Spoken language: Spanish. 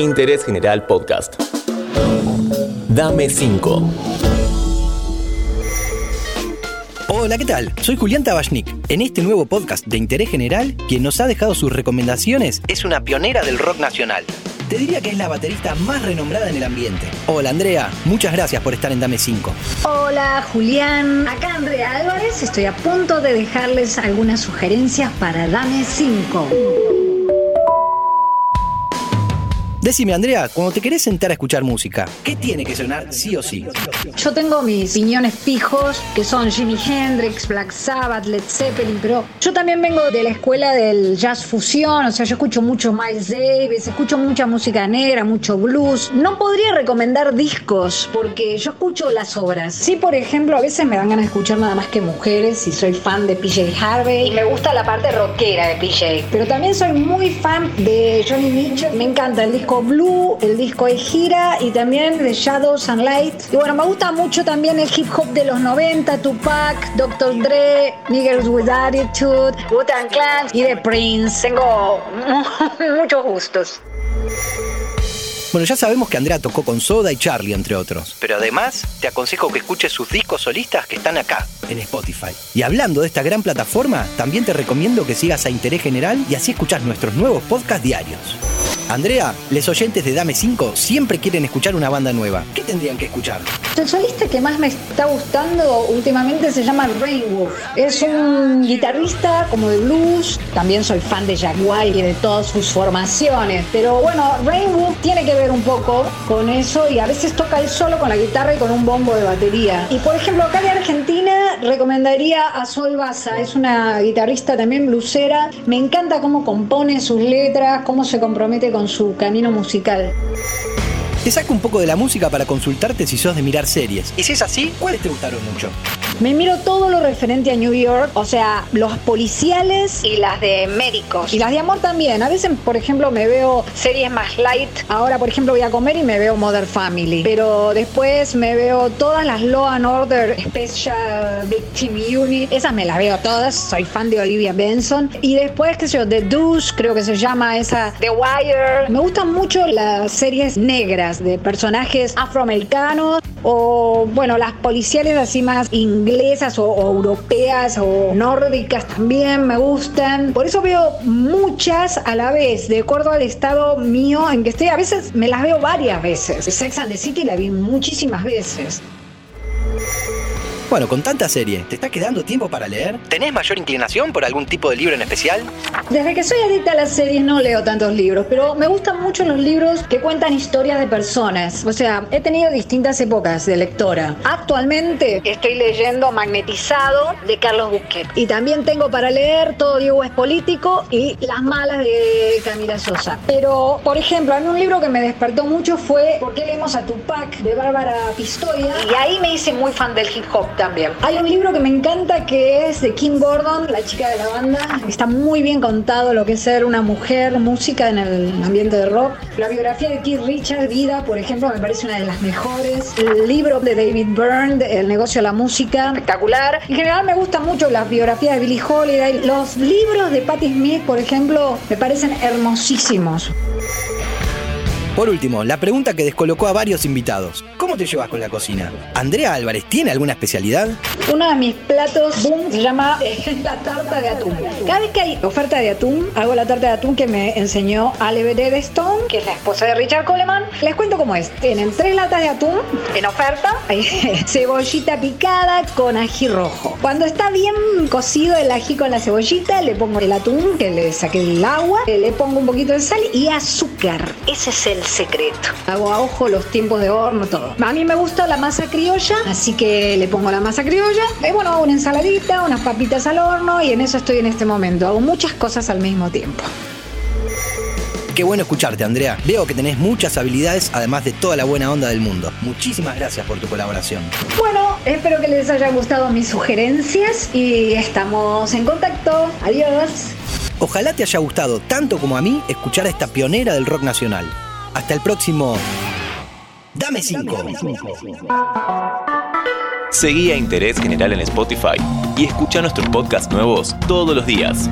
Interés General Podcast. Dame 5. Hola, ¿qué tal? Soy Julián Tabachnik. En este nuevo podcast de Interés General, quien nos ha dejado sus recomendaciones es una pionera del rock nacional. Te diría que es la baterista más renombrada en el ambiente. Hola Andrea, muchas gracias por estar en Dame 5. Hola Julián, acá Andrea Álvarez, estoy a punto de dejarles algunas sugerencias para Dame 5. Decime, Andrea, cuando te querés sentar a escuchar música, ¿qué tiene que sonar sí o sí? Yo tengo mis piñones fijos, que son Jimi Hendrix, Black Sabbath, Led Zeppelin, pero yo también vengo de la escuela del jazz fusión, o sea, yo escucho mucho Miles Davis, escucho mucha música negra, mucho blues. No podría recomendar discos, porque yo escucho las obras. Sí, por ejemplo, a veces me dan ganas de escuchar nada más que mujeres, y soy fan de PJ Harvey, y me gusta la parte rockera de PJ. Pero también soy muy fan de Johnny Mitchell, me encanta el disco Blue, el disco de gira y también de Shadows and Light. Y bueno, me gusta mucho también el hip hop de los 90, Tupac, Dr. Dre, Niggers with Attitude, Wu-Tang Clan y The Prince. Tengo muchos gustos. Bueno, ya sabemos que Andrea tocó con Soda y Charlie, entre otros. Pero además, te aconsejo que escuches sus discos solistas que están acá, en Spotify. Y hablando de esta gran plataforma, también te recomiendo que sigas a Interés General y así escuchas nuestros nuevos podcasts diarios. Andrea, los oyentes de Dame 5 siempre quieren escuchar una banda nueva. ¿Qué tendrían que escuchar? El solista que más me está gustando últimamente se llama Rainwolf. Es un guitarrista como de blues. También soy fan de Jack White y de todas sus formaciones. Pero bueno, Rainwolf tiene que ver un poco con eso y a veces toca él solo con la guitarra y con un bombo de batería. Y por ejemplo, acá de Argentina recomendaría a Sol Baza. Es una guitarrista también blusera. Me encanta cómo compone sus letras, cómo se compromete con su camino musical. Te saco un poco de la música para consultarte si sos de mirar series. Y si es así, ¿cuáles te gustaron mucho? Me miro todo lo referente a New York, o sea, los policiales y las de médicos. Y las de amor también. A veces, por ejemplo, me veo series más light. Ahora, por ejemplo, voy a comer y me veo Mother Family. Pero después me veo todas las Law and Order Special Victim Unit. Esas me las veo todas. Soy fan de Olivia Benson. Y después, qué sé yo, The Deuce, creo que se llama esa. The Wire. Me gustan mucho las series negras de personajes afroamericanos o, bueno, las policiales así más inglesas o, o, europeas o nórdicas también me gustan. Por eso veo muchas a la vez, de acuerdo al estado mío en que estoy. A veces me las veo varias veces. Sex and the City la vi muchísimas veces. Bueno, con tanta serie, ¿te está quedando tiempo para leer? ¿Tenés mayor inclinación por algún tipo de libro en especial? Desde que soy adicta a las series no leo tantos libros, pero me gustan mucho los libros que cuentan historias de personas. O sea, he tenido distintas épocas de lectora. Actualmente estoy leyendo Magnetizado de Carlos Busquet. Y también tengo para leer Todo Diego es político y Las malas de Camila Sosa. Pero, por ejemplo, a mí un libro que me despertó mucho fue ¿Por qué leemos a Tupac? de Bárbara Pistoia. Y ahí me hice muy fan del hip hop Hay un libro que me encanta que es de Kim Gordon, la chica de la banda. Está muy bien contado lo que es ser una mujer música en el ambiente de rock. La biografía de Keith Richards, Vida, por ejemplo, me parece una de las mejores. El libro de David Byrne, El negocio de la música, espectacular. En general me gustan mucho las biografías de Billie Holiday. Los libros de Patti Smith, por ejemplo, me parecen hermosísimos. Por último, la pregunta que descolocó a varios invitados. ¿Cómo te llevas con la cocina? ¿Andrea Álvarez tiene alguna especialidad? Uno de mis platos, boom, se llama eh, la tarta de atún. Cada vez que hay oferta de atún, hago la tarta de atún que me enseñó Ale de Stone, que es la esposa de Richard Coleman. Les cuento cómo es. Tienen tres latas de atún en oferta, cebollita picada con ají rojo. Cuando está bien cocido el ají con la cebollita, le pongo el atún, que le saqué el agua, le pongo un poquito de sal y azúcar. Ese es el secreto. Hago a ojo los tiempos de horno, todo. A mí me gusta la masa criolla, así que le pongo la masa criolla. Y bueno, hago una ensaladita, unas papitas al horno y en eso estoy en este momento. Hago muchas cosas al mismo tiempo. Qué bueno escucharte, Andrea. Veo que tenés muchas habilidades, además de toda la buena onda del mundo. Muchísimas gracias por tu colaboración. Bueno, espero que les hayan gustado mis sugerencias y estamos en contacto. Adiós. Ojalá te haya gustado tanto como a mí escuchar a esta pionera del rock nacional. Hasta el próximo. Dame 5. Seguí a Interés General en Spotify y escucha nuestros podcasts nuevos todos los días.